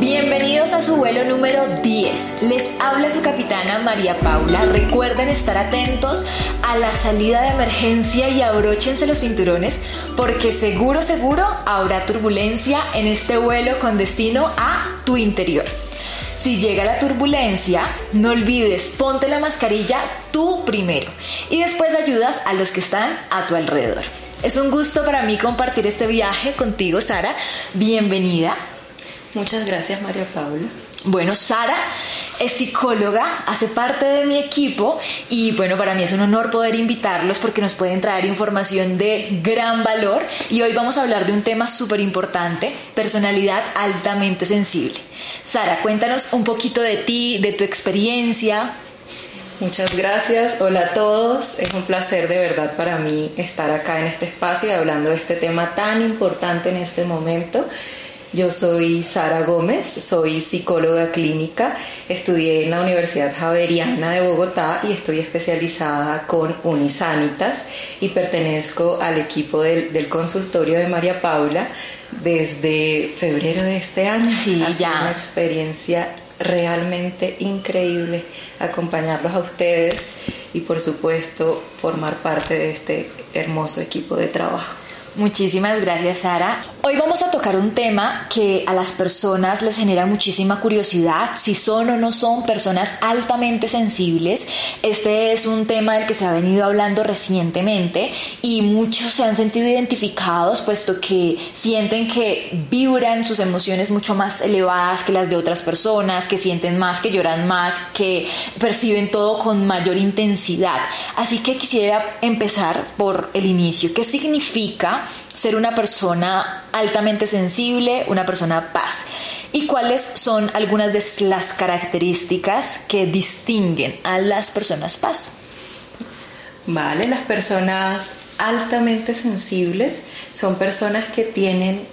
Bienvenidos a su vuelo número 10. Les habla su capitana María Paula. Recuerden estar atentos a la salida de emergencia y abróchense los cinturones porque seguro, seguro habrá turbulencia en este vuelo con destino a tu interior. Si llega la turbulencia, no olvides, ponte la mascarilla tú primero y después ayudas a los que están a tu alrededor. Es un gusto para mí compartir este viaje contigo, Sara. Bienvenida. Muchas gracias, María Paula. Bueno, Sara es psicóloga, hace parte de mi equipo y bueno, para mí es un honor poder invitarlos porque nos pueden traer información de gran valor y hoy vamos a hablar de un tema súper importante, personalidad altamente sensible. Sara, cuéntanos un poquito de ti, de tu experiencia. Muchas gracias, hola a todos, es un placer de verdad para mí estar acá en este espacio y hablando de este tema tan importante en este momento. Yo soy Sara Gómez, soy psicóloga clínica, estudié en la Universidad Javeriana de Bogotá y estoy especializada con Unisanitas y pertenezco al equipo del, del consultorio de María Paula desde febrero de este año. Sí, ha sido ya. una experiencia realmente increíble acompañarlos a ustedes y por supuesto formar parte de este hermoso equipo de trabajo. Muchísimas gracias, Sara. Hoy vamos a tocar un tema que a las personas les genera muchísima curiosidad, si son o no son personas altamente sensibles. Este es un tema del que se ha venido hablando recientemente y muchos se han sentido identificados puesto que sienten que vibran sus emociones mucho más elevadas que las de otras personas, que sienten más, que lloran más, que perciben todo con mayor intensidad. Así que quisiera empezar por el inicio. ¿Qué significa ser una persona altamente sensible, una persona paz? ¿Y cuáles son algunas de las características que distinguen a las personas paz? Vale, las personas altamente sensibles son personas que tienen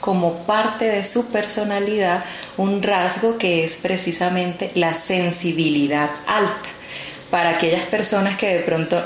como parte de su personalidad un rasgo que es precisamente la sensibilidad alta. Para aquellas personas que de pronto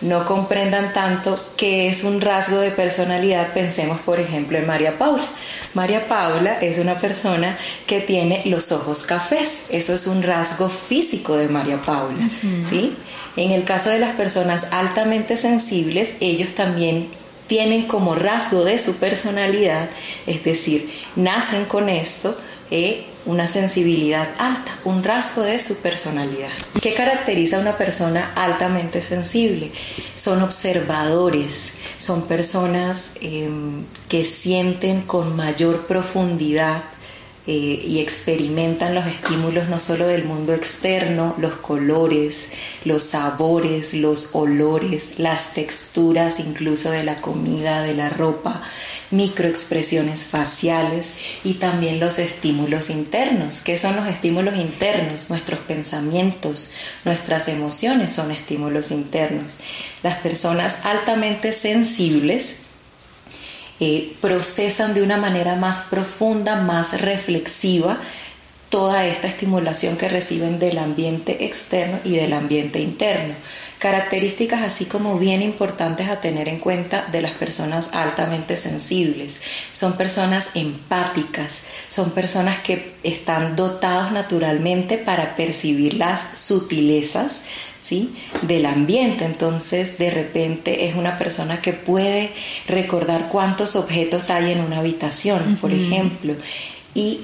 no comprendan tanto qué es un rasgo de personalidad, pensemos por ejemplo en María Paula. María Paula es una persona que tiene los ojos cafés, eso es un rasgo físico de María Paula, ¿sí? En el caso de las personas altamente sensibles, ellos también tienen como rasgo de su personalidad, es decir, nacen con esto, eh, una sensibilidad alta, un rasgo de su personalidad. ¿Qué caracteriza a una persona altamente sensible? Son observadores, son personas eh, que sienten con mayor profundidad eh, y experimentan los estímulos no solo del mundo externo, los colores, los sabores, los olores, las texturas incluso de la comida, de la ropa, microexpresiones faciales y también los estímulos internos. ¿Qué son los estímulos internos? Nuestros pensamientos, nuestras emociones son estímulos internos. Las personas altamente sensibles eh, procesan de una manera más profunda, más reflexiva toda esta estimulación que reciben del ambiente externo y del ambiente interno. Características así como bien importantes a tener en cuenta de las personas altamente sensibles. Son personas empáticas, son personas que están dotados naturalmente para percibir las sutilezas ¿sí? del ambiente. Entonces, de repente es una persona que puede recordar cuántos objetos hay en una habitación, por ejemplo. Y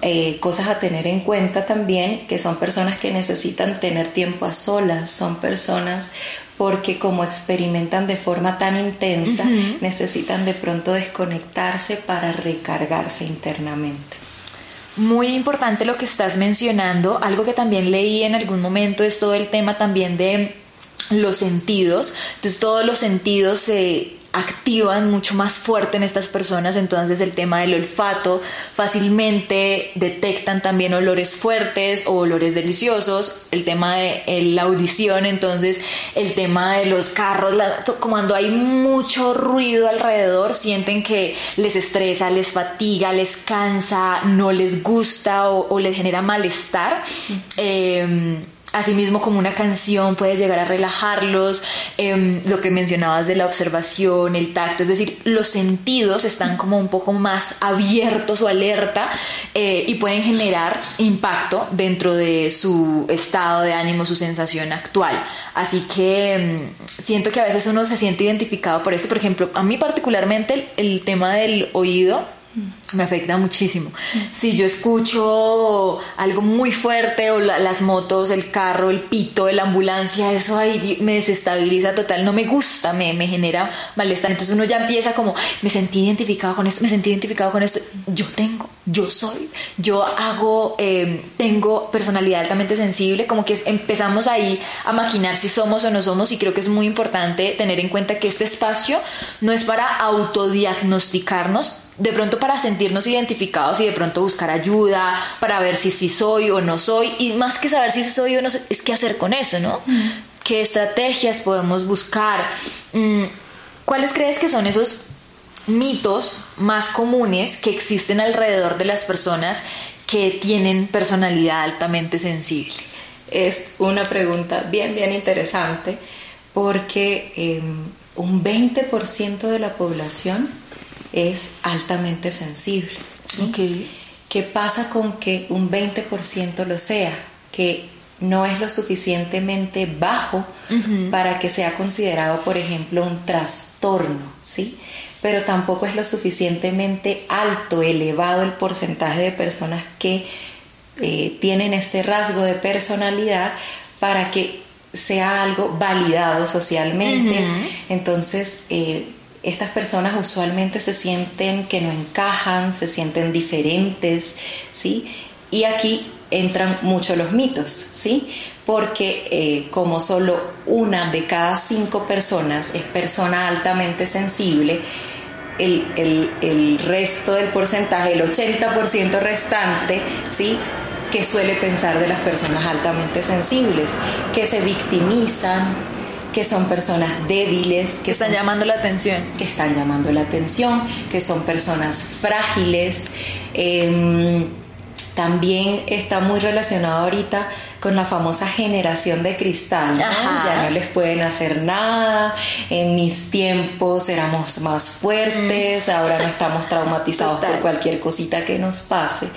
eh, cosas a tener en cuenta también, que son personas que necesitan tener tiempo a solas, son personas porque como experimentan de forma tan intensa, necesitan de pronto desconectarse para recargarse internamente. Muy importante lo que estás mencionando. Algo que también leí en algún momento es todo el tema también de los sentidos. Entonces todos los sentidos se activan mucho más fuerte en estas personas, entonces el tema del olfato fácilmente detectan también olores fuertes o olores deliciosos, el tema de la audición, entonces el tema de los carros, la, cuando hay mucho ruido alrededor, sienten que les estresa, les fatiga, les cansa, no les gusta o, o les genera malestar. Eh, Asimismo, como una canción puede llegar a relajarlos, em, lo que mencionabas de la observación, el tacto, es decir, los sentidos están como un poco más abiertos o alerta eh, y pueden generar impacto dentro de su estado de ánimo, su sensación actual. Así que em, siento que a veces uno se siente identificado por esto. Por ejemplo, a mí particularmente el tema del oído me afecta muchísimo. Si yo escucho algo muy fuerte o las motos, el carro, el pito la ambulancia, eso ahí me desestabiliza total, no me gusta, me, me genera malestar. Entonces uno ya empieza como, me sentí identificado con esto, me sentí identificado con esto. Yo tengo, yo soy, yo hago, em, tengo personalidad altamente sensible, como que empezamos ahí a maquinar si somos o no somos y creo que es muy importante tener en cuenta que este espacio no es para autodiagnosticarnos, de pronto para sentirnos identificados y de pronto buscar ayuda, para ver si sí soy o no soy, y más que saber si soy o no soy, es qué hacer con eso, ¿no? Mm. ¿Qué estrategias podemos buscar? Mm, ¿Cuáles crees que son esos mitos más comunes que existen alrededor de las personas que tienen personalidad altamente sensible? Es una pregunta bien, bien interesante porque em, un 20% de la población es altamente sensible. ¿Qué pasa con que un 20% lo sea? Que no es lo suficientemente bajo para que sea considerado, por ejemplo, un trastorno, ¿sí? Pero tampoco es lo suficientemente alto, elevado el porcentaje de personas que eh, tienen este rasgo de personalidad para que sea algo validado socialmente. Entonces, eh, estas personas usualmente se sienten que no encajan, se sienten diferentes, ¿sí? Y aquí entran mucho los mitos, ¿sí? Porque eh, como solo una de cada cinco personas es persona altamente sensible, el, el resto del porcentaje, el 80% restante, ¿sí? que suele pensar de las personas altamente sensibles, que se victimizan, que son personas débiles, que, están llamando la atención. Que están llamando la atención, que son personas frágiles. Em, también está muy relacionado ahorita con la famosa generación de cristal. Ya no les pueden hacer nada. En mis tiempos éramos más fuertes, mm. ahora no estamos traumatizados por cualquier cosita que nos pase.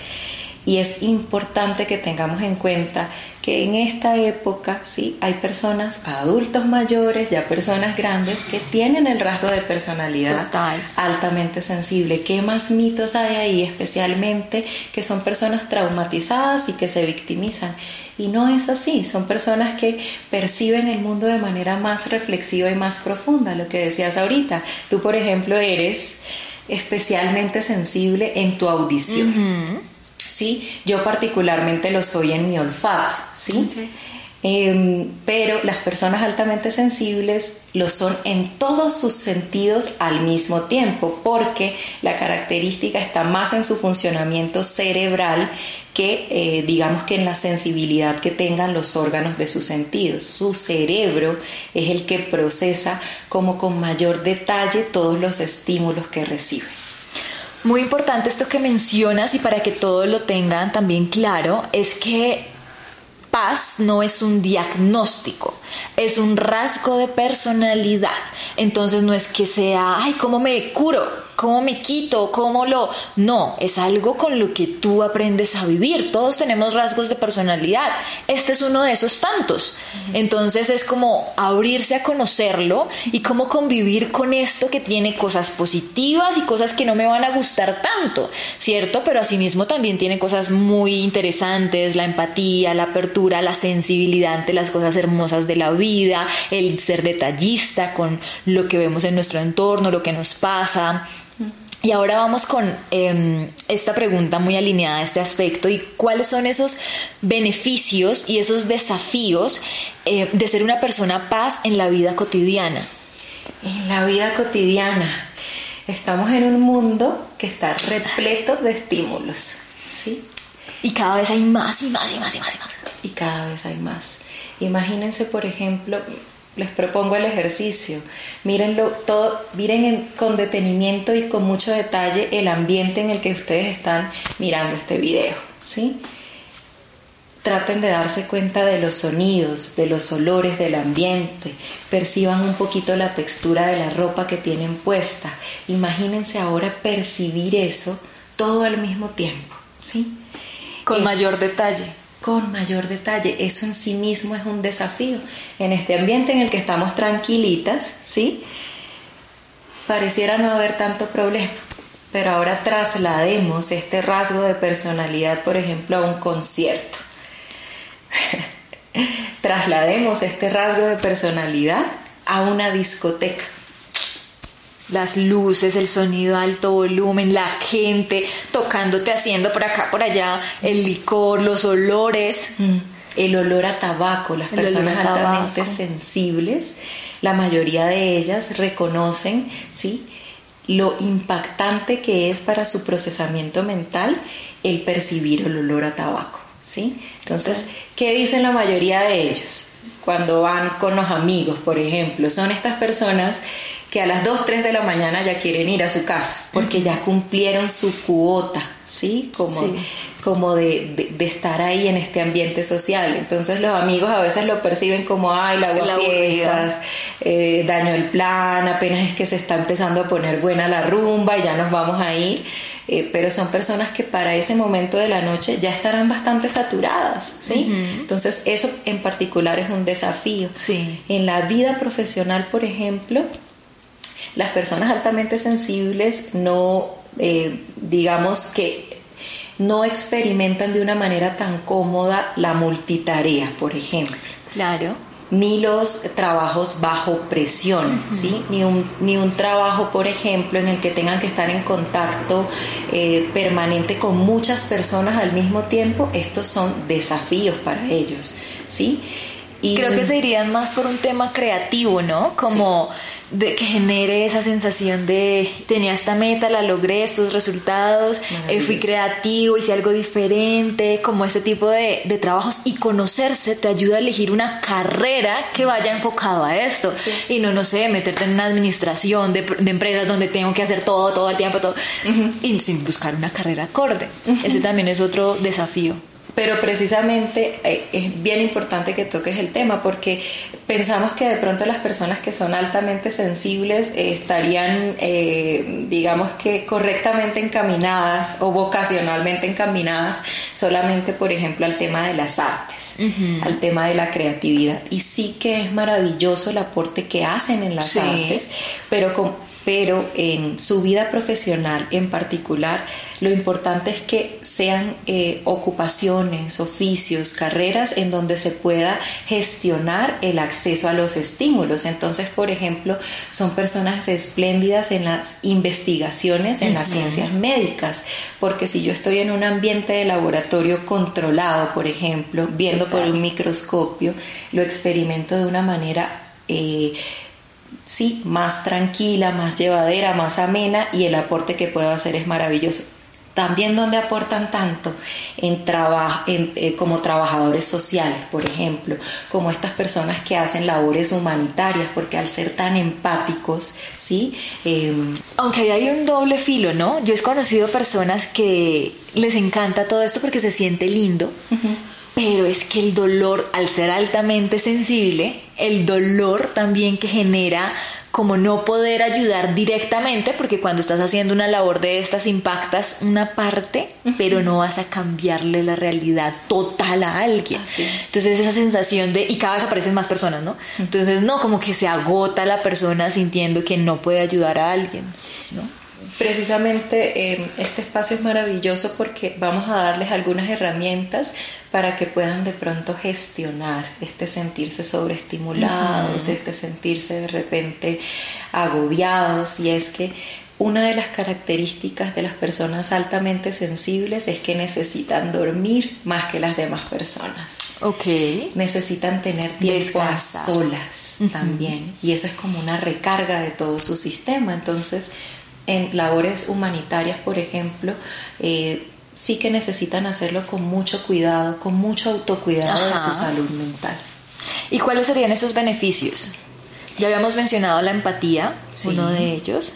Y es importante que tengamos en cuenta que en esta época sí hay personas, adultos mayores, ya personas grandes que tienen el rasgo de personalidad altamente sensible. ¿Qué más mitos hay ahí? Especialmente que son personas traumatizadas y que se victimizan. Y no es así, son personas que perciben el mundo de manera más reflexiva y más profunda, lo que decías ahorita. Tú, por ejemplo, eres especialmente sensible en tu audición. ¿Sí? Yo particularmente lo soy en mi olfato, ¿sí? Em, pero las personas altamente sensibles lo son en todos sus sentidos al mismo tiempo, porque la característica está más en su funcionamiento cerebral que eh, digamos que en la sensibilidad que tengan los órganos de sus sentidos. Su cerebro es el que procesa como con mayor detalle todos los estímulos que recibe. Muy importante esto que mencionas y para que todos lo tengan también claro, es que paz no es un diagnóstico, es un rasgo de personalidad. Entonces no es que sea, ay, ¿cómo me curo? ¿Cómo me quito? ¿Cómo lo...? No, es algo con lo que tú aprendes a vivir. Todos tenemos rasgos de personalidad. Este es uno de esos tantos. Entonces es como abrirse a conocerlo y cómo convivir con esto que tiene cosas positivas y cosas que no me van a gustar tanto, ¿cierto? Pero asimismo también tiene cosas muy interesantes, la empatía, la apertura, la sensibilidad ante las cosas hermosas de la vida, el ser detallista con lo que vemos en nuestro entorno, lo que nos pasa. Y ahora vamos con em, esta pregunta muy alineada a este aspecto y cuáles son esos beneficios y esos desafíos eh, de ser una persona paz en la vida cotidiana. En la vida cotidiana estamos en un mundo que está repleto de estímulos, ¿sí? Y cada vez hay más y más y más y más y más. Y cada vez hay más. Imagínense, por ejemplo, les propongo el ejercicio. Mírenlo todo, miren con detenimiento y con mucho detalle el ambiente en el que ustedes están mirando este video, ¿sí? traten de darse cuenta de los sonidos, de los olores del ambiente, perciban un poquito la textura de la ropa que tienen puesta. Imagínense ahora percibir eso todo al mismo tiempo, ¿sí? Con mayor detalle. Con mayor detalle. Eso en sí mismo es un desafío. En este ambiente en el que estamos tranquilitas, ¿sí? Pareciera no haber tanto problema. Pero ahora traslademos este rasgo de personalidad, por ejemplo, a un concierto Traslademos este rasgo de personalidad a una discoteca. Las luces, el sonido a alto volumen, la gente tocándote, haciendo por acá, por allá, el licor, los olores. Mm. El olor a tabaco, las personas altamente sensibles, la mayoría de ellas reconocen, ¿sí? lo impactante que es para su procesamiento mental el percibir el olor a tabaco. ¿sí? Entonces, ¿qué dicen la mayoría de ellos? Cuando van con los amigos, por ejemplo, son estas personas que a las 2, 3 de la mañana ya quieren ir a su casa porque ya cumplieron su cuota, ¿sí? Como, como de, de, estar ahí en este ambiente social. Entonces los amigos a veces lo perciben como, ay, la fiestas, eh, daño el plan, apenas es que se está empezando a poner buena la rumba y ya nos vamos a ir. Eh, pero son personas que para ese momento de la noche ya estarán bastante saturadas, ¿sí? Entonces eso en particular es un desafío. Sí. En la vida profesional, por ejemplo, las personas altamente sensibles no, eh, digamos que no experimentan de una manera tan cómoda la multitarea, por ejemplo. Claro ni los trabajos bajo presión, ¿sí? Ni un, ni un trabajo, por ejemplo, en el que tengan que estar en contacto eh, permanente con muchas personas al mismo tiempo. Estos son desafíos para ellos, ¿sí? Y Creo que se irían más por un tema creativo, ¿no? Como de que genere esa sensación de tenía esta meta, la logré, estos resultados, eh, fui creativo, hice algo diferente, como ese tipo de, de, trabajos. Y conocerse te ayuda a elegir una carrera que vaya enfocado a esto. Y no, no sé, meterte en una administración de, de, empresas donde tengo que hacer todo, todo el tiempo, todo, y sin buscar una carrera acorde. Ese también es otro desafío. Pero precisamente eh, es bien importante que toques el tema porque pensamos que de pronto las personas que son altamente sensibles eh, estarían, eh, digamos que correctamente encaminadas o vocacionalmente encaminadas solamente, por ejemplo, al tema de las artes, al tema de la creatividad. Y sí que es maravilloso el aporte que hacen en las artes, pero con pero en su vida profesional en particular, lo importante es que sean eh, ocupaciones, oficios, carreras en donde se pueda gestionar el acceso a los estímulos. Entonces, por ejemplo, son personas espléndidas en las investigaciones, en las ciencias médicas, porque si yo estoy en un ambiente de laboratorio controlado, por ejemplo, viendo por un microscopio, lo experimento de una manera... Eh, sí, más tranquila, más llevadera, más amena y el aporte que puedo hacer es maravilloso. También donde aportan tanto en en, eh, como trabajadores sociales, por ejemplo, como estas personas que hacen labores humanitarias, porque al ser tan empáticos, ¿sí? Em, Aunque hay un doble filo, ¿no? Yo he conocido personas que les encanta todo esto porque se siente lindo pero es que el dolor, al ser altamente sensible, el dolor también que genera como no poder ayudar directamente, porque cuando estás haciendo una labor de estas impactas una parte, pero no vas a cambiarle la realidad total a alguien. Entonces esa sensación de, y cada vez aparecen más personas, ¿no? Entonces no, como que se agota la persona sintiendo que no puede ayudar a alguien, ¿no? Precisamente eh, este espacio es maravilloso porque vamos a darles algunas herramientas para que puedan de pronto gestionar este sentirse sobreestimulados, este sentirse de repente agobiados y es que una de las características de las personas altamente sensibles es que necesitan dormir más que las demás personas. Ok. Necesitan tener tiempo a solas también. Y eso es como una recarga de todo su sistema. Entonces, en labores humanitarias, por ejemplo, eh, sí que necesitan hacerlo con mucho cuidado, con mucho autocuidado de su salud mental. ¿Y cuáles serían esos beneficios? Ya habíamos mencionado la empatía, uno de ellos.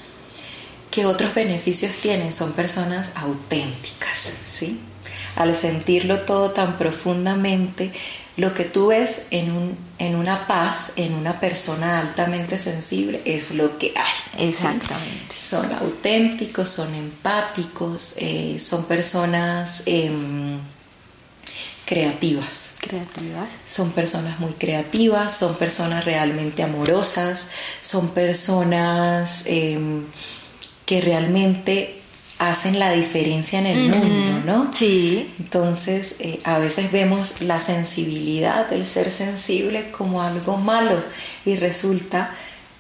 ¿Qué otros beneficios tienen? Son personas auténticas, ¿sí? al sentirlo todo tan profundamente, lo que tú ves en, un, en una paz, en una persona altamente sensible, es lo que hay. Exactamente. Son auténticos, son empáticos, eh, son personas em, creativas. Creativas. Son personas muy creativas, son personas realmente amorosas, son personas em, que realmente hacen la diferencia en el mundo, ¿no? Sí. Entonces, eh, a veces vemos la sensibilidad, el ser sensible como algo malo y resulta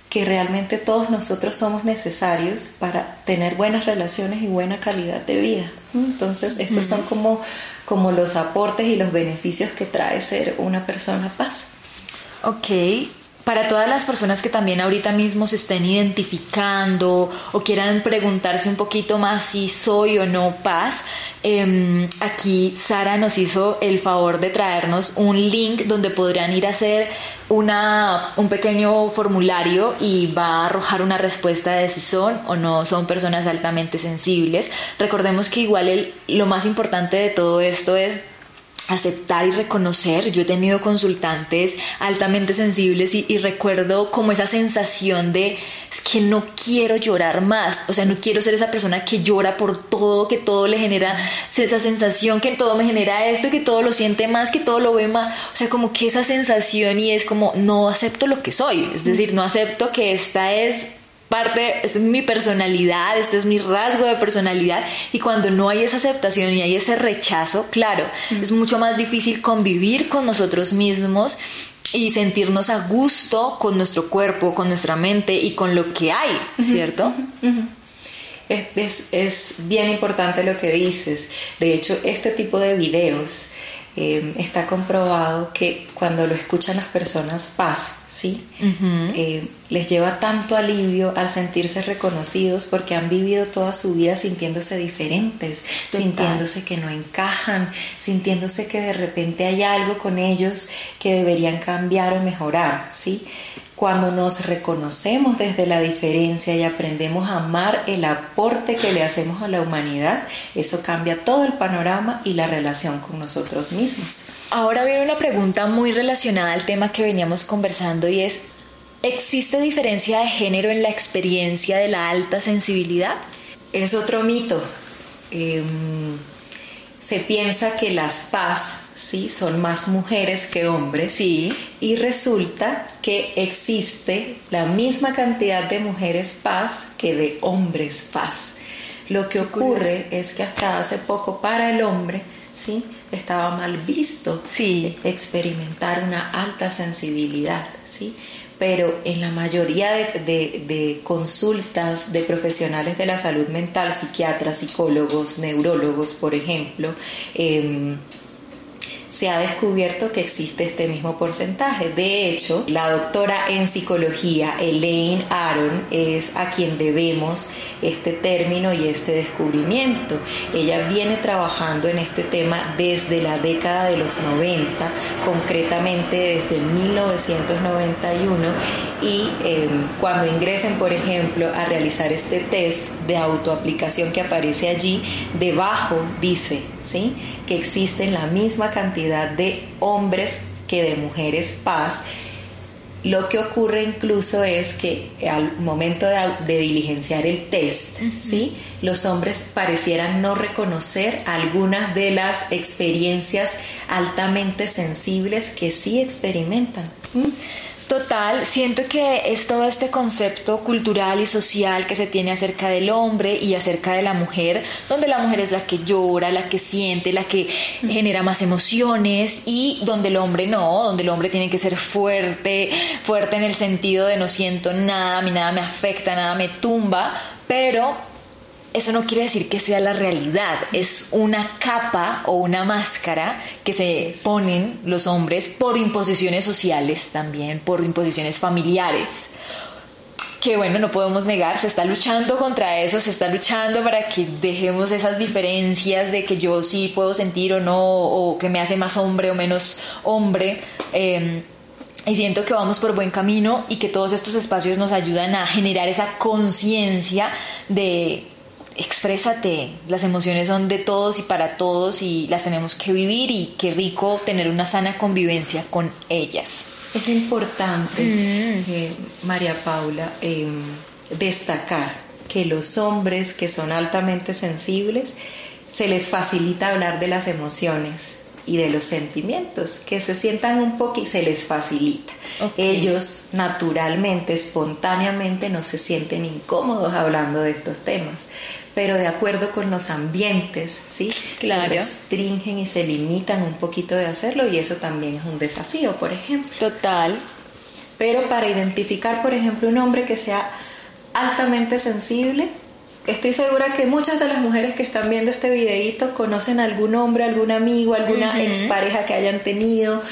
que realmente todos nosotros somos necesarios para tener buenas relaciones y buena calidad de vida. Entonces, estos son como, como los aportes y los beneficios que trae ser una persona paz. Ok, para todas las personas que también ahorita mismo se estén identificando o quieran preguntarse un poquito más si soy o no paz, em, aquí Sara nos hizo el favor de traernos un link donde podrían ir a hacer una, un pequeño formulario y va a arrojar una respuesta de si son o no son personas altamente sensibles. Recordemos que igual lo más importante de todo esto es aceptar y reconocer. Yo he tenido consultantes altamente sensibles y, recuerdo como esa sensación de es que no quiero llorar más, o sea, no quiero ser esa persona que llora por todo, que todo le genera esa sensación, que todo me genera esto, que todo lo siente más, que todo lo ve más, o sea, como que esa sensación y es como no acepto lo que soy, es decir, no acepto que esta es parte, es mi personalidad, este es mi rasgo de personalidad y cuando no hay esa aceptación y hay ese rechazo, claro, mm. es mucho más difícil convivir con nosotros mismos y sentirnos a gusto con nuestro cuerpo, con nuestra mente y con lo que hay, ¿cierto? Es, es, bien importante lo que dices. De hecho, este tipo de videos eh, está comprobado que cuando lo escuchan las personas paz, ¿sí? Eh, les lleva tanto alivio al sentirse reconocidos porque han vivido toda su vida sintiéndose diferentes, sintiéndose que no encajan, sintiéndose que de repente hay algo con ellos que deberían cambiar o mejorar, ¿sí? Cuando nos reconocemos desde la diferencia y aprendemos a amar el aporte que le hacemos a la humanidad, eso cambia todo el panorama y la relación con nosotros mismos. Ahora viene una pregunta muy relacionada al tema que veníamos conversando y es, ¿existe diferencia de género en la experiencia de la alta sensibilidad? Es otro mito. Em, se piensa que las paz ¿sí? son más mujeres que hombres sí. y resulta que existe la misma cantidad de mujeres paz que de hombres paz. Lo que ocurre es que hasta hace poco para el hombre ¿sí? estaba mal visto experimentar una alta sensibilidad. ¿sí? pero en la mayoría de, consultas de profesionales de la salud mental, psiquiatras, psicólogos, neurólogos, por ejemplo, em, se ha descubierto que existe este mismo porcentaje. De hecho, la doctora en psicología, Elaine Aron, es a quien debemos este término y este descubrimiento. Ella viene trabajando en este tema desde la década de los 90, concretamente desde 1991, y em, cuando ingresen, por ejemplo, a realizar este test de autoaplicación que aparece allí, debajo dice, ¿sí? que existen la misma cantidad de hombres que de mujeres paz. Lo que ocurre incluso es que al momento de, diligenciar el test, ¿sí? los hombres parecieran no reconocer algunas de las experiencias altamente sensibles que sí experimentan. Total, siento que es todo este concepto cultural y social que se tiene acerca del hombre y acerca de la mujer, donde la mujer es la que llora, la que siente, la que genera más emociones y donde el hombre no, donde el hombre tiene que ser fuerte, fuerte en el sentido de no siento nada, a mí nada me afecta, nada me tumba, pero eso no quiere decir que sea la realidad, es una capa o una máscara que se ponen los hombres por imposiciones sociales también, por imposiciones familiares. Que bueno, no podemos negar, se está luchando contra eso, se está luchando para que dejemos esas diferencias de que yo sí puedo sentir o no, o que me hace más hombre o menos hombre. Em, y siento que vamos por buen camino y que todos estos espacios nos ayudan a generar esa conciencia de exprésate, las emociones son de todos y para todos y las tenemos que vivir y qué rico tener una sana convivencia con ellas. Es importante, mm. eh, María Paula, em, destacar que los hombres que son altamente sensibles se les facilita hablar de las emociones y de los sentimientos, que se sientan un poco y se les facilita. Ellos naturalmente, espontáneamente no se sienten incómodos hablando de estos temas, pero de acuerdo con los ambientes, ¿sí? Claro. Se restringen y se limitan un poquito de hacerlo y eso también es un desafío, por ejemplo. Total. Pero para identificar, por ejemplo, un hombre que sea altamente sensible, Estoy segura que muchas de las mujeres que están viendo este videíto conocen algún hombre, algún amigo, alguna expareja que hayan tenido,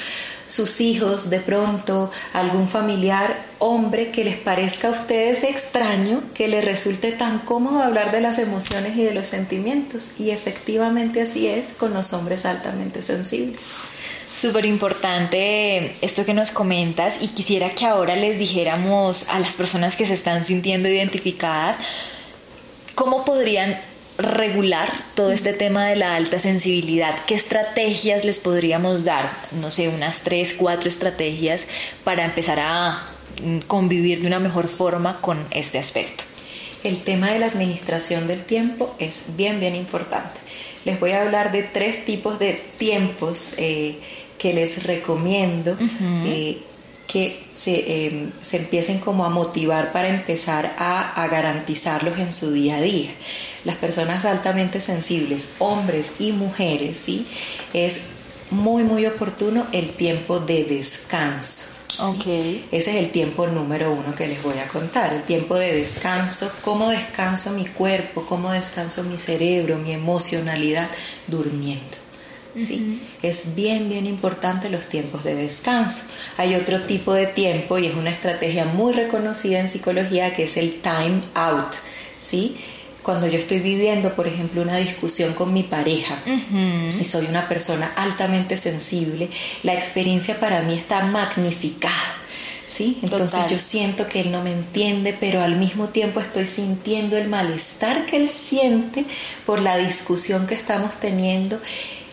sus hijos de pronto, algún familiar hombre que les parezca a ustedes extraño, que les resulte tan cómodo hablar de las emociones y de los sentimientos. Y efectivamente así es con los hombres altamente sensibles. Súper importante esto que nos comentas y quisiera que ahora les dijéramos a las personas que se están sintiendo identificadas, ¿Cómo podrían regular todo este tema de la alta sensibilidad? ¿Qué estrategias les podríamos dar? No sé, unas tres, cuatro estrategias para empezar a mm, convivir de una mejor forma con este aspecto. El tema de la administración del tiempo es bien, bien importante. Les voy a hablar de tres tipos de tiempos eh, que les recomiendo que em, se, empiecen como a motivar para empezar a, garantizarlos en su día a día. Las personas altamente sensibles, hombres y mujeres, ¿sí? Es muy, muy oportuno el tiempo de descanso. Okay. Ese es el tiempo número uno que les voy a contar, el tiempo de descanso, cómo descanso mi cuerpo, cómo descanso mi cerebro, mi emocionalidad, durmiendo. ¿Sí? Es bien, bien importante los tiempos de descanso. Hay otro tipo de tiempo y es una estrategia muy reconocida en psicología que es el time out, ¿sí? Cuando yo estoy viviendo, por ejemplo, una discusión con mi pareja y soy una persona altamente sensible, la experiencia para mí está magnificada. ¿sí? Entonces yo siento que él no me entiende, pero al mismo tiempo estoy sintiendo el malestar que él siente por la discusión que estamos teniendo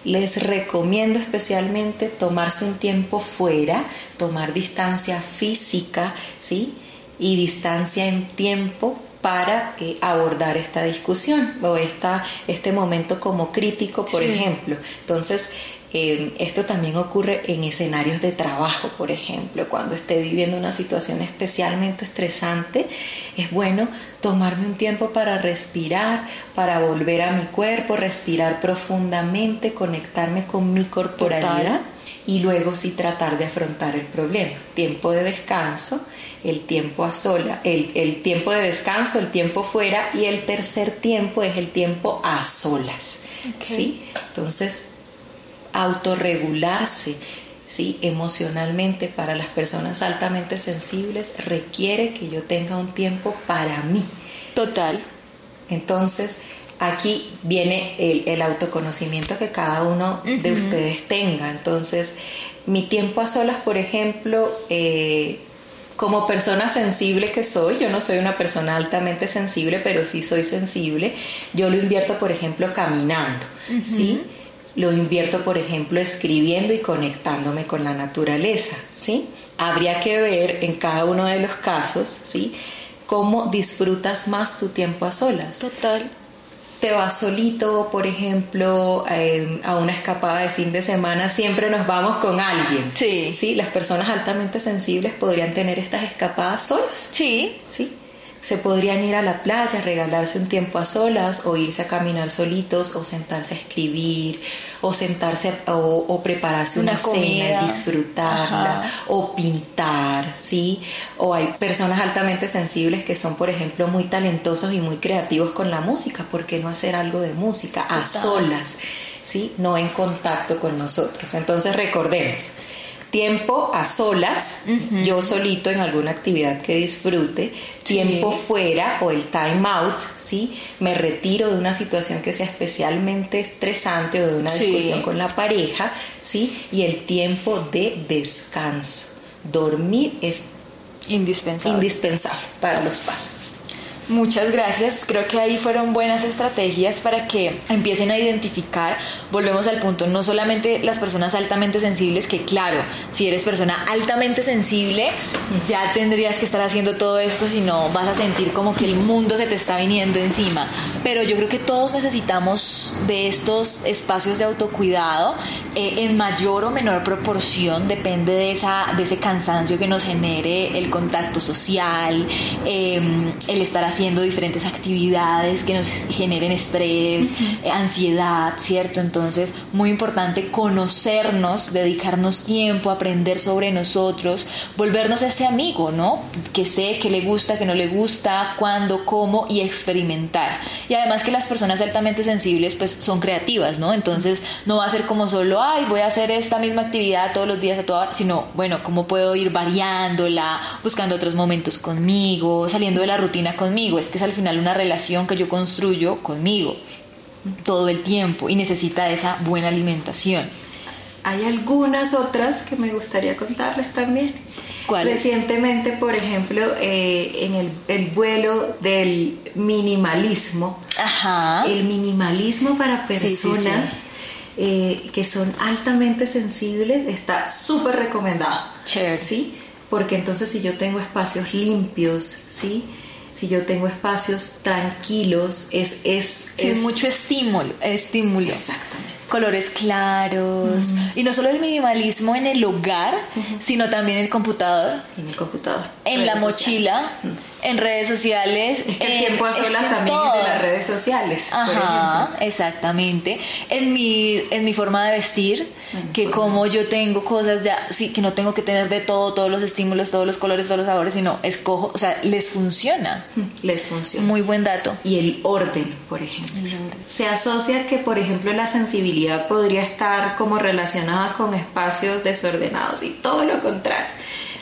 les recomiendo especialmente tomarse un tiempo fuera, tomar distancia física, ¿sí? Y distancia en tiempo para eh, abordar esta discusión o esta, este momento como crítico, por ejemplo. Entonces, Em, esto también ocurre en escenarios de trabajo, por ejemplo, cuando esté viviendo una situación especialmente estresante, es bueno tomarme un tiempo para respirar, para volver a mi cuerpo, respirar profundamente, conectarme con mi corporalidad y luego sí tratar de afrontar el problema. Tiempo de descanso, el tiempo a sola, el, tiempo de descanso, el tiempo fuera y el tercer tiempo es el tiempo a solas. ¿sí? Entonces, autorregularse ¿sí? emocionalmente para las personas altamente sensibles requiere que yo tenga un tiempo para mí. Total. Entonces, aquí viene el, autoconocimiento que cada uno de ustedes tenga. Entonces, mi tiempo a solas, por ejemplo, eh, como persona sensible que soy, yo no soy una persona altamente sensible, pero sí soy sensible, yo lo invierto, por ejemplo, caminando, ¿sí? lo invierto, por ejemplo, escribiendo y conectándome con la naturaleza, ¿sí? Habría que ver en cada uno de los casos, ¿sí? Cómo disfrutas más tu tiempo a solas. Total. Te vas solito, por ejemplo, em, a una escapada de fin de semana, siempre nos vamos con alguien. Sí. Sí, las personas altamente sensibles podrían tener estas escapadas solas. Sí. Sí se podrían ir a la playa, regalarse un tiempo a solas o irse a caminar solitos o sentarse a escribir o sentarse o, prepararse una, cena y disfrutarla o pintar, ¿sí? O hay personas altamente sensibles que son, por ejemplo, muy talentosos y muy creativos con la música. ¿Por qué no hacer algo de música a solas? ¿Sí? No en contacto con nosotros. Entonces recordemos, tiempo a solas, yo solito en alguna actividad que disfrute, tiempo fuera o el time out, ¿sí? Me retiro de una situación que sea especialmente estresante o de una discusión con la pareja, ¿sí? Y el tiempo de descanso. Dormir es indispensable, indispensable para los pasos. Muchas gracias. Creo que ahí fueron buenas estrategias para que empiecen a identificar, volvemos al punto, no solamente las personas altamente sensibles, que claro, si eres persona altamente sensible, ya tendrías que estar haciendo todo esto, si no vas a sentir como que el mundo se te está viniendo encima. Pero yo creo que todos necesitamos de estos espacios de autocuidado eh, en mayor o menor proporción, depende de, esa, de ese cansancio que nos genere el contacto social, eh, el estar haciendo diferentes actividades que nos generen estrés, eh, ansiedad, ¿cierto? Entonces, muy importante conocernos, dedicarnos tiempo, aprender sobre nosotros, volvernos ese amigo, ¿no? Que sé que le gusta, que no le gusta, cuándo, cómo y experimentar. Y además que las personas altamente sensibles pues son creativas, ¿no? Entonces, no va a ser como solo, ay, voy a hacer esta misma actividad todos los días a toda hora, sino, bueno, cómo puedo ir variándola, buscando otros momentos conmigo, saliendo de la rutina conmigo es que es al final una relación que yo construyo conmigo todo el tiempo y necesita esa buena alimentación. Hay algunas otras que me gustaría contarles también. Recientemente, por ejemplo, eh, en el, vuelo del minimalismo, el minimalismo para personas eh, que son altamente sensibles está súper recomendado. ¿sí? Porque entonces si yo tengo espacios limpios, ¿sí? Si yo tengo espacios tranquilos, es... es Sin mucho estímulo, estímulo. Exactamente. Colores claros. Y no solo el minimalismo en el hogar, sino también el computador. En el computador. En la mochila en redes sociales. Es que el tiempo a solas también es de las redes sociales. Ajá, exactamente. En mi, en mi forma de vestir, que como yo tengo cosas ya, sí, que no tengo que tener de todo, todos los estímulos, todos los colores, todos los sabores, sino escojo, o sea, les funciona. Les funciona. Muy buen dato. Y el orden, por ejemplo. Se asocia que, por ejemplo, la sensibilidad podría estar como relacionada con espacios desordenados y todo lo contrario.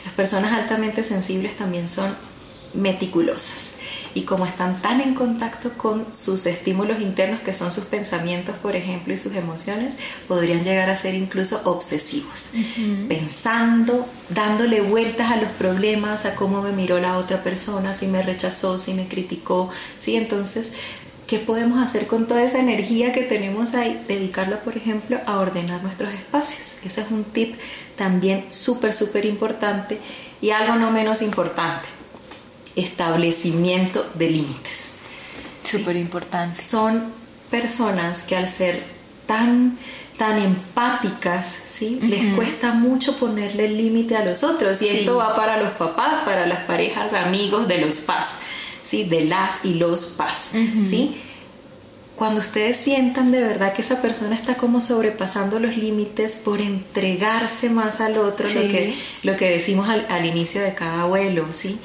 Las personas altamente sensibles también son meticulosas. Y como están tan en contacto con sus estímulos internos, que son sus pensamientos, por ejemplo, y sus emociones, podrían llegar a ser incluso obsesivos, pensando, dándole vueltas a los problemas, a cómo me miró la otra persona, si me rechazó, si me criticó. ¿sí? Entonces, ¿qué podemos hacer con toda esa energía que tenemos ahí? Dedicarla, por ejemplo, a ordenar nuestros espacios. Ese es un tip también súper, súper importante y algo no menos importante establecimiento de límites. Súper importante. Son personas que al ser tan tan empáticas, ¿sí? Les cuesta mucho ponerle límite a los otros y esto va para los papás, para las parejas, amigos de los paz, ¿sí? De las y los paz, ¿sí? Cuando ustedes sientan de verdad que esa persona está como sobrepasando los límites por entregarse más al otro, lo, que, lo que decimos al, al inicio de cada vuelo, ¿sí?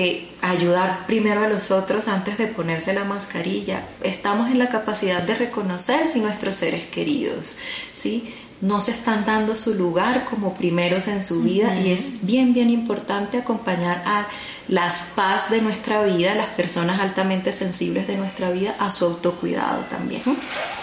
Eh, ayudar primero a los otros antes de ponerse la mascarilla. Estamos en la capacidad de reconocer si nuestros seres queridos, ¿sí? no se están dando su lugar como primeros en su vida y es bien, bien importante acompañar a las paz de nuestra vida, las personas altamente sensibles de nuestra vida, a su autocuidado también.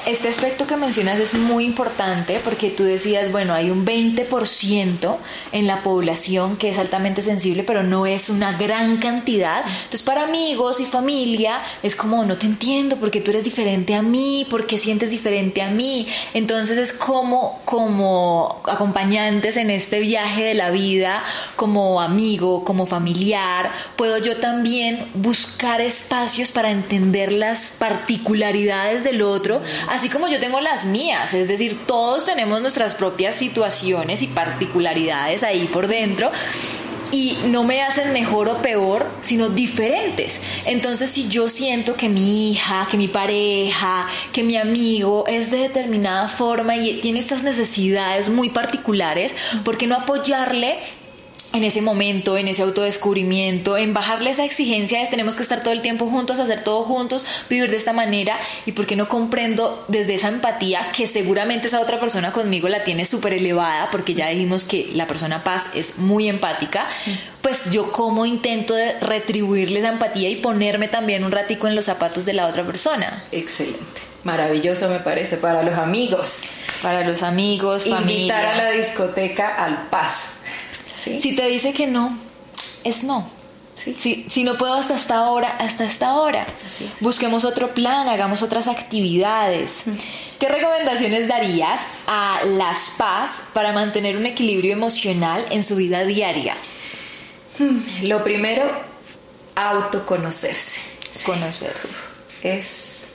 Este aspecto que mencionas es muy importante porque tú decías, bueno, hay un 20% en la población que es altamente sensible, pero no es una gran cantidad. Entonces, para amigos y familia es como, no te entiendo porque tú eres diferente a mí, porque sientes diferente a mí. Entonces es como, como acompañantes en este viaje de la vida, como amigo, como familiar, puedo yo también buscar espacios para entender las particularidades del otro, así como yo tengo las mías, es decir, todos tenemos nuestras propias situaciones y particularidades ahí por dentro y no me hacen mejor o peor, sino diferentes. Entonces, si yo siento que mi hija, que mi pareja, que mi amigo es de determinada forma y tiene estas necesidades muy particulares, ¿por qué no apoyarle en ese momento, en ese autodescubrimiento, en bajarle esa exigencia de tenemos que estar todo el tiempo juntos, hacer todo juntos, vivir de esta manera y por qué no comprendo desde esa empatía que seguramente esa otra persona conmigo la tiene súper elevada porque ya dijimos que la persona paz es muy empática, pues yo como intento de retribuirle esa empatía y ponerme también un ratico en los zapatos de la otra persona. Excelente. Maravilloso me parece para los amigos. Para los amigos, familia. Invitar a la discoteca al paz si te dice que no, es no. Sí. Si, si no puedo hasta esta hora, hasta esta hora. Así es. Busquemos otro plan, hagamos otras actividades. ¿Qué recomendaciones darías a las paz para mantener un equilibrio emocional en su vida diaria? Lo primero, autoconocerse. Sí. Conocerse. Es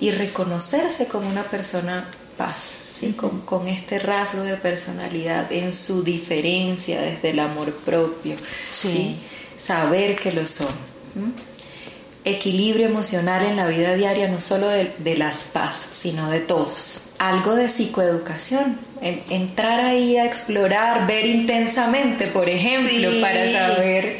y reconocerse como una persona paz, ¿sí? con, con este rasgo de personalidad en su diferencia desde el amor propio, Sí. ¿sí? saber que lo son. Equilibrio emocional en la vida diaria, no solo de, de las paz, sino de todos. Algo de psicoeducación, en- entrar ahí a explorar, ver intensamente, por ejemplo, Sí. para saber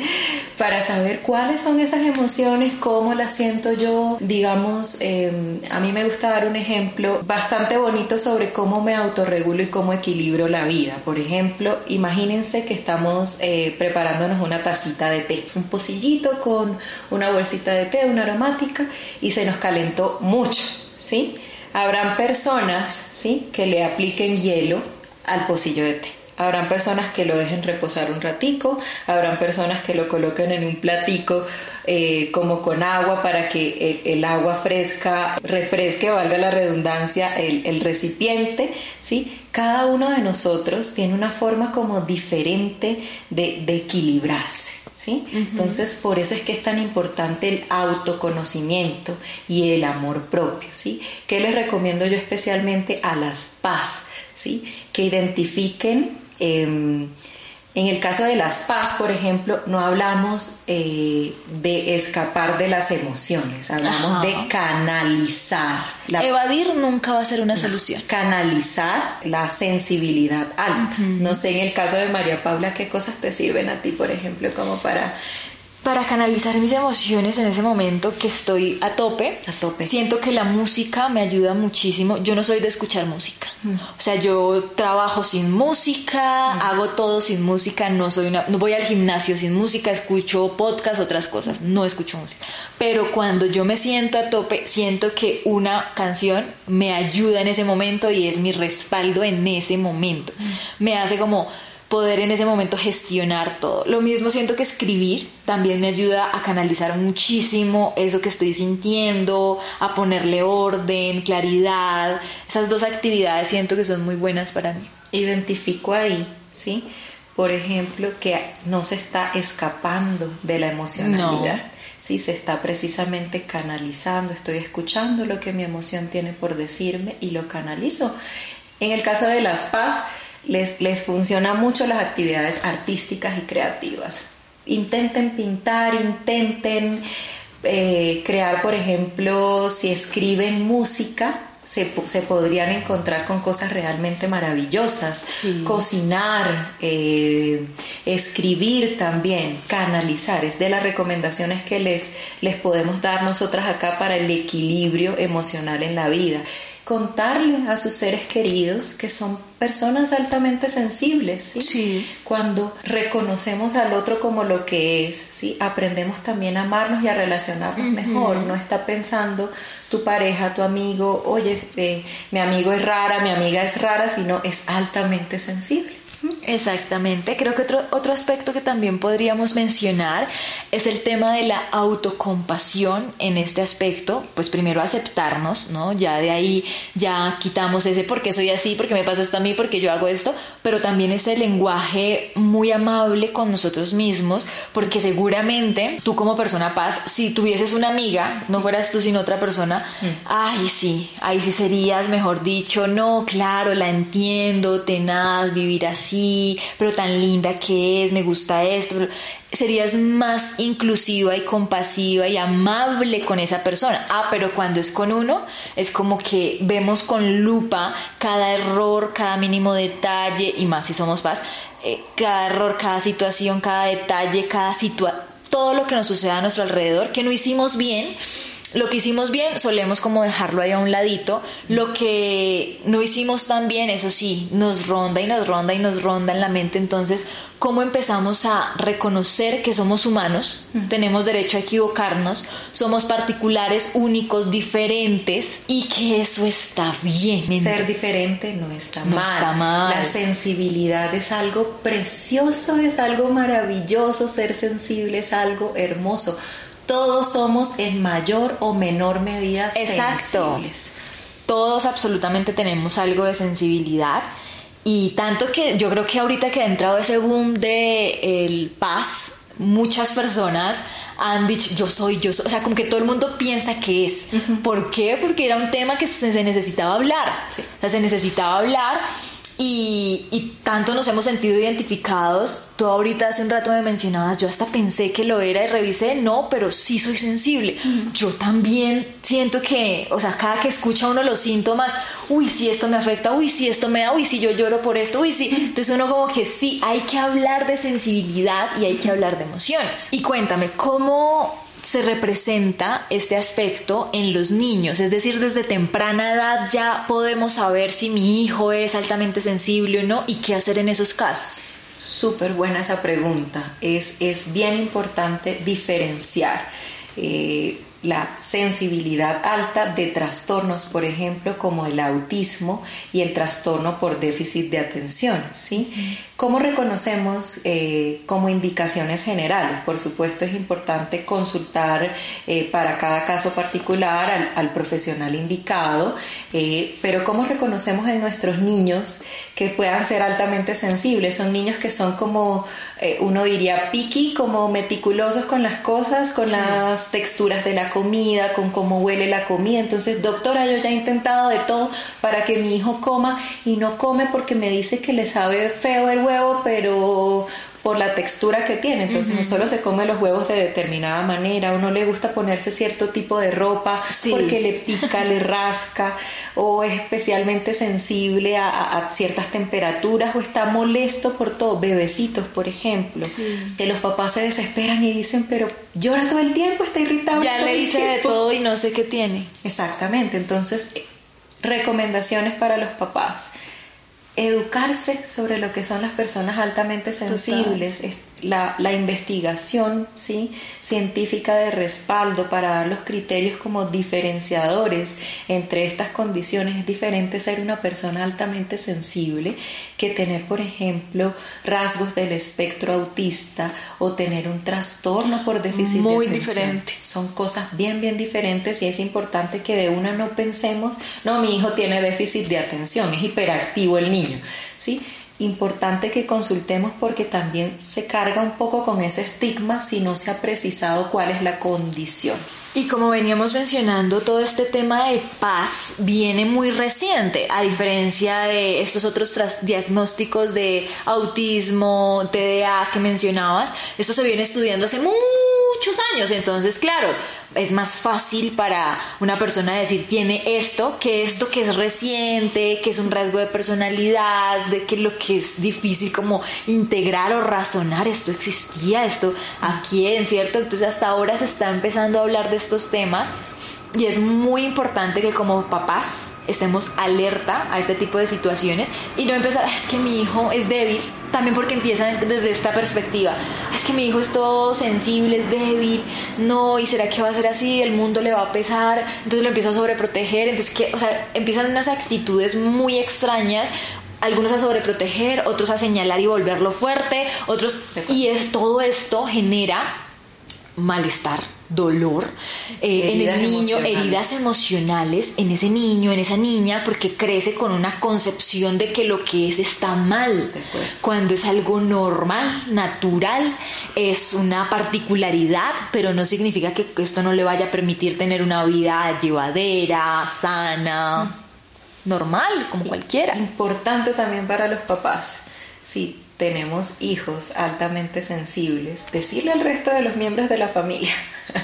para saber cuáles son esas emociones, cómo las siento yo. Digamos, eh, a mí me gusta dar un ejemplo bastante bonito sobre cómo me autorregulo y cómo equilibro la vida. Por ejemplo, imagínense que estamos eh, preparándonos una tacita de té, un pocillito con una bolsita de té, una aromática, y se nos calentó mucho, ¿sí? Habrán personas, ¿sí? Que le apliquen hielo al pocillo de té. Habrán personas que lo dejen reposar un ratico, habrán personas que lo coloquen en un platico eh, como con agua para que el, el agua fresca refresque, valga la redundancia, el, el recipiente, ¿sí? Cada uno de nosotros tiene una forma como diferente de, de equilibrarse. ¿Sí? Entonces, por eso es que es tan importante el autoconocimiento y el amor propio, ¿sí? ¿Qué les recomiendo yo especialmente a las paz, ¿sí? Que identifiquen, eh, en el caso de las paz, por ejemplo, no hablamos eh, de escapar de las emociones, hablamos Ajá. de canalizar. La Evadir nunca va a ser una solución. canalizar la sensibilidad alta. No sé, en el caso de María Paula, ¿qué cosas te sirven a ti, por ejemplo, como para... Para canalizar mis emociones en ese momento que estoy a tope, A tope. siento que la música me ayuda muchísimo. Yo no soy de escuchar música. O sea, yo trabajo sin música, hago todo sin música, no soy una, no voy al gimnasio sin música, escucho podcast, otras cosas, no escucho música. Pero cuando yo me siento a tope, siento que una canción me ayuda en ese momento y es mi respaldo en ese momento. Me hace como poder en ese momento gestionar todo. Lo mismo siento que escribir también me ayuda a canalizar muchísimo eso que estoy sintiendo, a ponerle orden, claridad. Esas dos actividades siento que son muy buenas para mí. Identifico ahí, ¿sí? Por ejemplo, que no se está escapando de la emocionalidad. No. Sí, se está precisamente canalizando, estoy escuchando lo que mi emoción tiene por decirme y lo canalizo. En el caso de las paz, les, les funcionan mucho las actividades artísticas y creativas. Intenten pintar, intenten eh, crear, por ejemplo, si escriben música, se, se podrían encontrar con cosas realmente maravillosas. Sí. Cocinar, eh, escribir también, canalizar, es de las recomendaciones que les, les podemos dar nosotras acá para el equilibrio emocional en la vida. Contarle a sus seres queridos que son personas altamente sensibles, ¿sí? Sí. Cuando reconocemos al otro como lo que es, ¿sí? Aprendemos también a amarnos y a relacionarnos mejor. No está pensando tu pareja, tu amigo, oye, eh, mi amigo es rara, mi amiga es rara, sino es altamente sensible. Exactamente. Creo que otro, otro aspecto que también podríamos mencionar es el tema de la autocompasión en este aspecto. Pues primero aceptarnos, ¿no? Ya de ahí ya quitamos ese por qué soy así, por qué me pasa esto a mí, por qué yo hago esto, pero también ese lenguaje muy amable con nosotros mismos, porque seguramente tú como persona paz, si tuvieses una amiga, no fueras tú sino otra persona, ay sí, ahí sí serías, mejor dicho, no, claro, la entiendo, tenaz, vivir así, pero tan linda que es, me gusta esto, pero serías más inclusiva y compasiva y amable con esa persona. Ah, pero cuando es con uno, es como que vemos con lupa cada error, cada mínimo detalle, y más si somos paz, eh, cada error, cada situación, cada detalle, cada situación, todo lo que nos suceda a nuestro alrededor, que no hicimos bien, lo que hicimos bien solemos como dejarlo ahí a un ladito. Lo que no hicimos tan bien, eso sí, nos ronda y nos ronda y nos ronda en la mente. Entonces, ¿cómo empezamos a reconocer que somos humanos? Tenemos derecho a equivocarnos, somos particulares, únicos, diferentes y que eso está bien. Ser diferente no está, No mal. está mal. La sensibilidad es algo precioso, es algo maravilloso. Ser sensible es algo hermoso. Todos somos en mayor o menor medida Exacto. sensibles. Todos absolutamente tenemos algo de sensibilidad y tanto que yo creo que ahorita que ha entrado ese boom de el paz, muchas personas han dicho yo soy, yo soy, o sea, como que todo el mundo piensa que es. ¿Por qué? Porque era un tema que se, se necesitaba hablar. Sí. O sea, se necesitaba hablar y, y tanto nos hemos sentido identificados. Tú ahorita hace un rato me mencionabas, yo hasta pensé que lo era y revisé, no, pero sí soy sensible. Yo también siento que, o sea, cada que escucha uno los síntomas, uy, si esto me afecta, uy, si esto me da, uy, si yo lloro por esto, uy, sí. Entonces uno como que sí, hay que hablar de sensibilidad y hay que hablar de emociones. Y cuéntame, ¿cómo se representa este aspecto en los niños, es decir, desde temprana edad ya podemos saber si mi hijo es altamente sensible o no y qué hacer en esos casos. Súper buena esa pregunta. Es, es bien importante diferenciar eh, la sensibilidad alta de trastornos, por ejemplo, como el autismo y el trastorno por déficit de atención. ¿sí? ¿Cómo reconocemos eh, como indicaciones generales? Por supuesto, es importante consultar eh, para cada caso particular al, al profesional indicado, eh, pero ¿cómo reconocemos en nuestros niños que puedan ser altamente sensibles? Son niños que son como, eh, uno diría, picky, como meticulosos con las cosas, con las texturas de la comida, con cómo huele la comida. Entonces, doctora, yo ya he intentado de todo para que mi hijo coma y no come porque me dice que le sabe feo el huevo, pero por la textura que tiene. Entonces no solo se come los huevos de determinada manera, a uno le gusta ponerse cierto tipo de ropa Sí. porque le pica, le rasca, o es especialmente sensible a, ciertas temperaturas, o está molesto por todo. Bebecitos, por ejemplo, que los papás se desesperan y dicen, pero llora todo el tiempo, está irritado. Ya todo le hice de tiempo". todo y no sé qué tiene. Exactamente, entonces eh, recomendaciones para los papás. Educarse sobre lo que son las personas altamente sensibles, es la, la investigación ¿sí? científica de respaldo para dar los criterios como diferenciadores entre estas condiciones. Es diferente ser una persona altamente sensible que tener, por ejemplo, rasgos del espectro autista o tener un trastorno por déficit Muy de atención. diferente. Son cosas bien, bien diferentes y es importante que de una no pensemos, no, mi hijo tiene déficit de atención, es hiperactivo el niño, ¿sí? Importante que consultemos porque también se carga un poco con ese estigma si no se ha precisado cuál es la condición. Y como veníamos mencionando, todo este tema de paz viene muy reciente, a diferencia de estos otros diagnósticos de autismo, TDA que mencionabas. Esto se viene estudiando hace muchos años, entonces, claro, es más fácil para una persona decir tiene esto que esto que es reciente, que es un rasgo de personalidad, de que lo que es difícil como integrar o razonar, esto existía, esto a quién, ¿cierto? Entonces hasta ahora se está empezando a hablar de estos temas y es muy importante que como papás estemos alerta a este tipo de situaciones y no empezar, "Ah, es que mi hijo es débil, también porque empiezan desde esta perspectiva, es que mi hijo es todo sensible, es débil, no, y será que va a ser así, el mundo le va a pesar, entonces lo empiezo a sobreproteger, entonces que, o sea, empiezan unas actitudes muy extrañas. Algunos a sobreproteger, otros a señalar y volverlo fuerte, otros y es todo esto genera malestar, dolor eh, en el niño, heridas emocionales en ese niño, en esa niña, porque crece con una concepción de que lo que es está mal, cuando es algo normal, natural, es una particularidad, pero no significa que esto no le vaya a permitir tener una vida llevadera, sana, normal, como cualquiera. Importante también para los papás, si tenemos hijos altamente sensibles, decirle al resto de los miembros de la familia,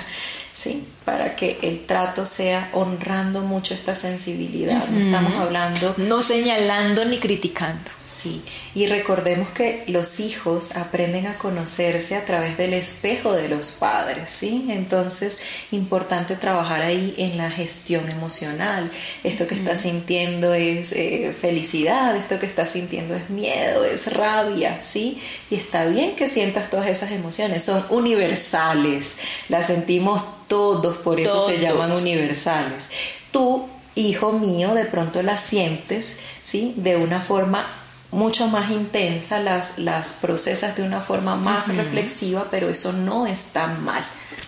¿sí? Para que el trato sea honrando mucho esta sensibilidad. No estamos hablando... No señalando ni criticando. Sí, y recordemos que los hijos aprenden a conocerse a través del espejo de los padres, ¿sí? Entonces, importante trabajar ahí en la gestión emocional. Esto que estás sintiendo es eh, felicidad, esto que estás sintiendo es miedo, es rabia, ¿sí? Y está bien que sientas todas esas emociones, son universales, las sentimos todos, por eso se llaman universales. Tú, hijo mío, de pronto las sientes, ¿sí? De una forma mucho más intensa, las, las procesas de una forma más reflexiva, pero eso no está mal.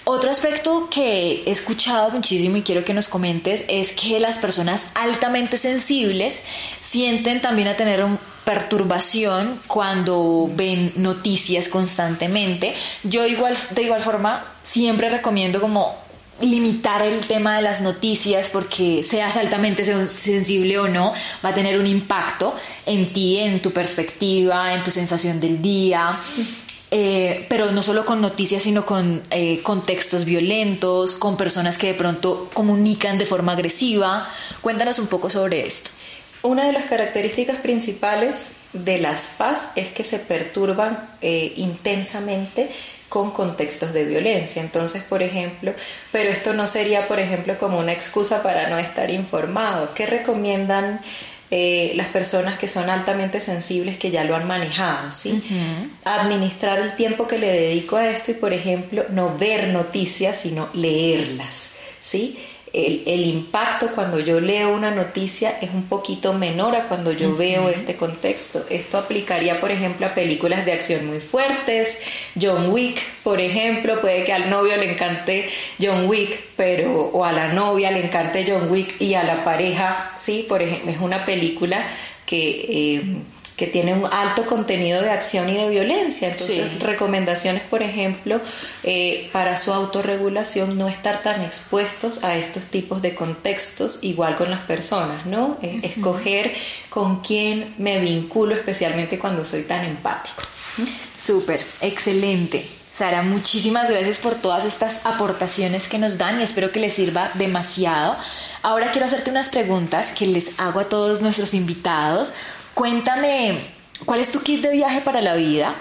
Otro aspecto que he escuchado muchísimo y quiero que nos comentes es que las personas altamente sensibles sienten también a tener un perturbación cuando ven noticias constantemente. Yo igual de igual forma siempre recomiendo como limitar el tema de las noticias porque seas altamente sensible o no, va a tener un impacto en ti, en tu perspectiva, en tu sensación del día. Eh, pero no solo con noticias, sino con eh, contextos violentos, con personas que de pronto comunican de forma agresiva. Cuéntanos un poco sobre esto. Una de las características principales de las paz es que se perturban eh, intensamente con contextos de violencia. Entonces, por ejemplo, pero esto no sería, por ejemplo, como una excusa para no estar informado. ¿Qué recomiendan eh, las personas que son altamente sensibles que ya lo han manejado? ¿sí? Administrar el tiempo que le dedico a esto y, por ejemplo, no ver noticias, sino leerlas. ¿sí? El, impacto cuando yo leo una noticia es un poquito menor a cuando yo veo este contexto. Esto aplicaría, por ejemplo, a películas de acción muy fuertes. John Wick, por ejemplo, puede que al novio le encante John Wick, pero o a la novia le encante John Wick y a la pareja, sí, por ejemplo, es una película que eh, que tiene un alto contenido de acción y de violencia. Entonces, recomendaciones, por ejemplo, eh, para su autorregulación, no estar tan expuestos a estos tipos de contextos, igual con las personas, ¿no? Eh, escoger con quién me vinculo, especialmente cuando soy tan empático. Súper, excelente. Sara, muchísimas gracias por todas estas aportaciones que nos dan y espero que les sirva demasiado. Ahora quiero hacerte unas preguntas que les hago a todos nuestros invitados Cuéntame, ¿cuál es tu kit de viaje para la vida?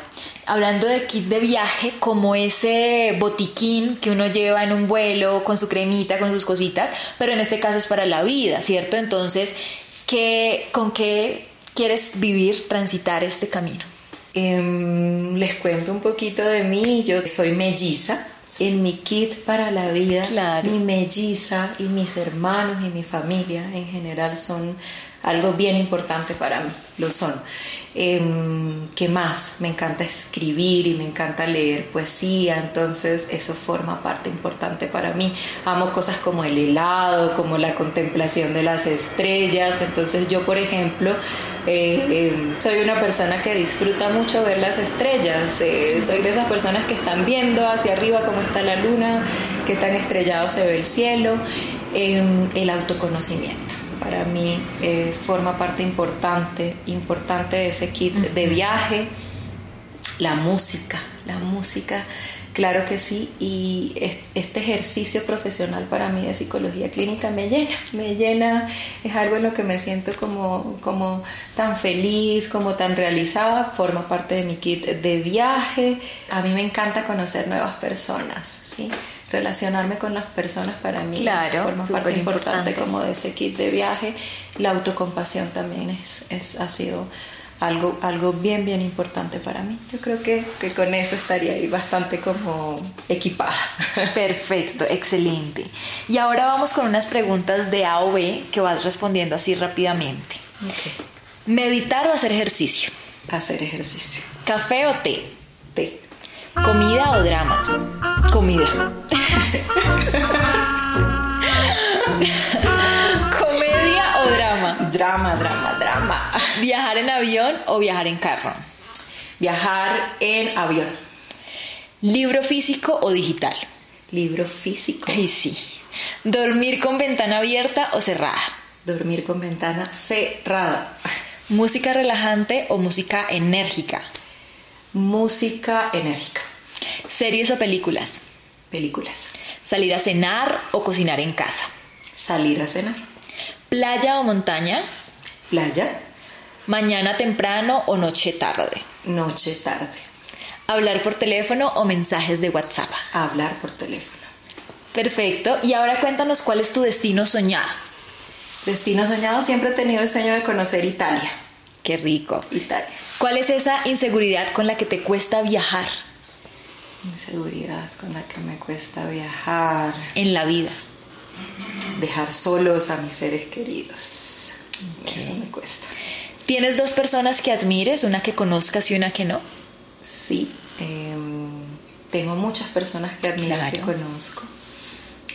Hablando de kit de viaje, como ese botiquín que uno lleva en un vuelo con su cremita, con sus cositas, pero en este caso es para la vida, ¿cierto? Entonces, ¿qué, ¿con qué quieres vivir, transitar este camino? Em, les cuento un poquito de mí. Yo soy melliza. En mi kit para la vida, mi melliza y mis hermanos y mi familia en general son algo bien importante para mí, lo son. Em, ¿Qué más? Me encanta escribir y me encanta leer poesía, entonces eso forma parte importante para mí. Amo cosas como el helado, como la contemplación de las estrellas, entonces yo, por ejemplo, eh, em, soy una persona que disfruta mucho ver las estrellas, eh, soy de esas personas que están viendo hacia arriba cómo está la luna, qué tan estrellado se ve el cielo, em, el autoconocimiento para mí eh, forma parte importante, importante de ese kit de viaje. La música, la música, claro que sí, y este ejercicio profesional para mí de psicología clínica me llena, me llena, es algo en lo que me siento como, como tan feliz, como tan realizada, forma parte de mi kit de viaje. A mí me encanta conocer nuevas personas, ¿sí? Relacionarme con las personas para mí claro, forma parte importante, como de ese kit de viaje. La autocompasión también es, es, ha sido algo, algo bien, bien importante para mí. Yo creo que, que con eso estaría ahí bastante como equipada. Perfecto, excelente. Y ahora vamos con unas preguntas de A o B que vas respondiendo así rápidamente. ¿Meditar o hacer ejercicio? Hacer ejercicio. ¿Café o té? Té. ¿Comida o drama? Comida. ¿Comedia o drama? Drama, drama, drama. ¿Viajar en avión o viajar en carro? Viajar en avión. ¿Libro físico o digital? Libro físico. Ay, sí. ¿Dormir con ventana abierta o cerrada? Dormir con ventana cerrada. ¿Música relajante o música enérgica? Música enérgica. ¿Series o películas? Películas. ¿Salir a cenar o cocinar en casa? Salir a cenar. ¿Playa o montaña? Playa. ¿Mañana temprano o noche tarde? Noche tarde. ¿Hablar por teléfono o mensajes de WhatsApp? Hablar por teléfono. Perfecto. Y ahora cuéntanos cuál es tu destino soñado. Destino soñado, siempre he tenido el sueño de conocer Italia. Qué rico. Italia. ¿Cuál es esa inseguridad con la que te cuesta viajar Inseguridad con la que me cuesta viajar. en la vida? Dejar solos a mis seres queridos. Eso me cuesta. ¿Tienes dos personas que admires, una que conozcas y una que no? Sí, em, tengo muchas personas que admiro Claro. que conozco.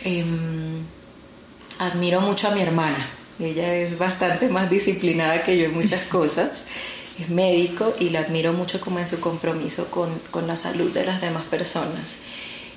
Em, admiro mucho a mi hermana. Ella es bastante más disciplinada que yo en muchas cosas. Es médico y la admiro mucho como en su compromiso con, con la salud de las demás personas.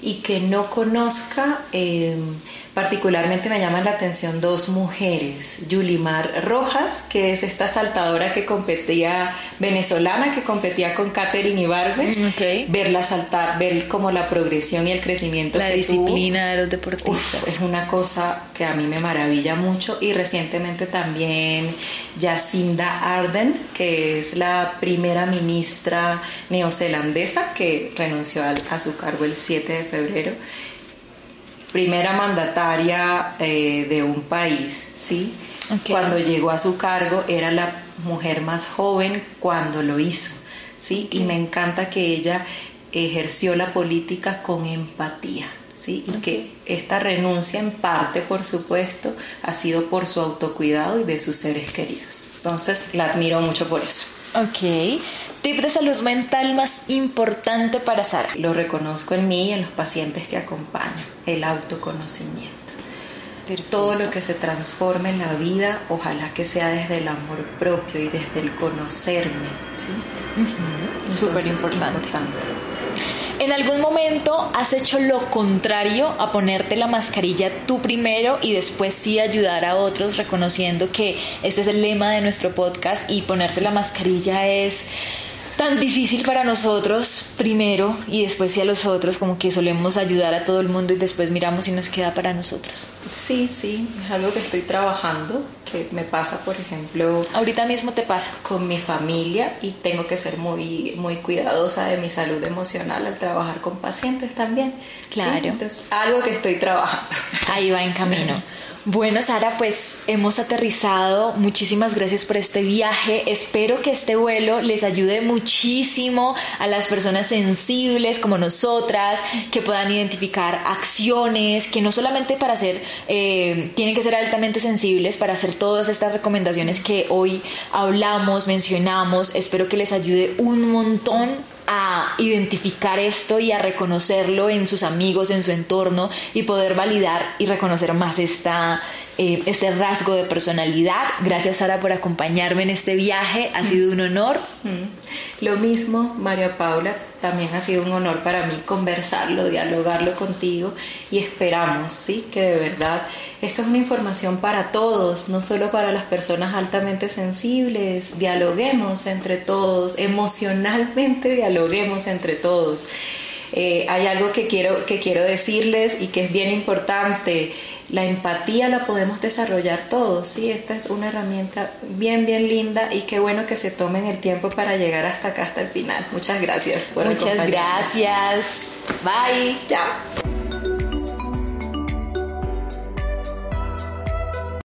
Y que no conozca, em, particularmente me llaman la atención dos mujeres. Yulimar Rojas, que es esta saltadora que competía, venezolana, que competía con Katherine Ibarbe. Mm, ok. Verla saltar, ver como la progresión y el crecimiento La que disciplina de los deportistas. Uf, es una cosa que a mí me maravilla mucho y recientemente también Jacinda Ardern, que es la primera ministra neozelandesa que renunció al- a, su cargo el 7 de febrero, primera mandataria eh, de un país, ¿sí? Cuando llegó a su cargo era la mujer más joven cuando lo hizo, ¿sí? Y me encanta que ella ejerció la política con empatía, ¿sí? Y que esta renuncia en parte, por supuesto, ha sido por su autocuidado y de sus seres queridos. Entonces, la admiro mucho por eso. Ok. Tip de salud mental más importante para Sara. Lo reconozco en mí y en los pacientes que acompaño, el autoconocimiento. Todo lo que se transforme en la vida, ojalá que sea desde el amor propio y desde el conocerme, ¿sí? Entonces, Súper importante. importante. ¿En algún momento has hecho lo contrario a ponerte la mascarilla tú primero y después sí ayudar a otros reconociendo que este es el lema de nuestro podcast y ponerse la mascarilla es tan difícil para nosotros primero y después sí a los otros como que solemos ayudar a todo el mundo y después miramos si nos queda para nosotros? Sí, sí, es algo que estoy trabajando, que me pasa, por ejemplo, Ahorita mismo te pasa. con mi familia y tengo que ser muy, muy cuidadosa de mi salud emocional al trabajar con pacientes también. ¿sí? Claro. Entonces, algo que estoy trabajando. Ahí va en camino. Bueno, Sara, pues hemos aterrizado. Muchísimas gracias por este viaje. Espero que este vuelo les ayude muchísimo a las personas sensibles como nosotras, que puedan identificar acciones, que no solamente para ser, eh, tienen que ser altamente sensibles para hacer todas estas recomendaciones que hoy hablamos, mencionamos. Espero que les ayude un montón a identificar esto y a reconocerlo en sus amigos, en su entorno y poder validar y reconocer más esta, eh, este rasgo de personalidad. Gracias Sara por acompañarme en este viaje, ha sido un honor. Mm. Lo mismo, María Paula, también ha sido un honor para mí conversarlo, dialogarlo contigo y esperamos, ¿sí? Que de verdad esto es una información para todos, no solo para las personas altamente sensibles. Dialoguemos entre todos, emocionalmente dialoguemos entre todos. Eh, hay algo que quiero, que quiero decirles y que es bien importante. La empatía la podemos desarrollar todos, ¿sí? Esta es una herramienta bien, bien linda y qué bueno que se tomen el tiempo para llegar hasta acá, hasta el final. Muchas gracias por Muchas gracias. Bye. Chao.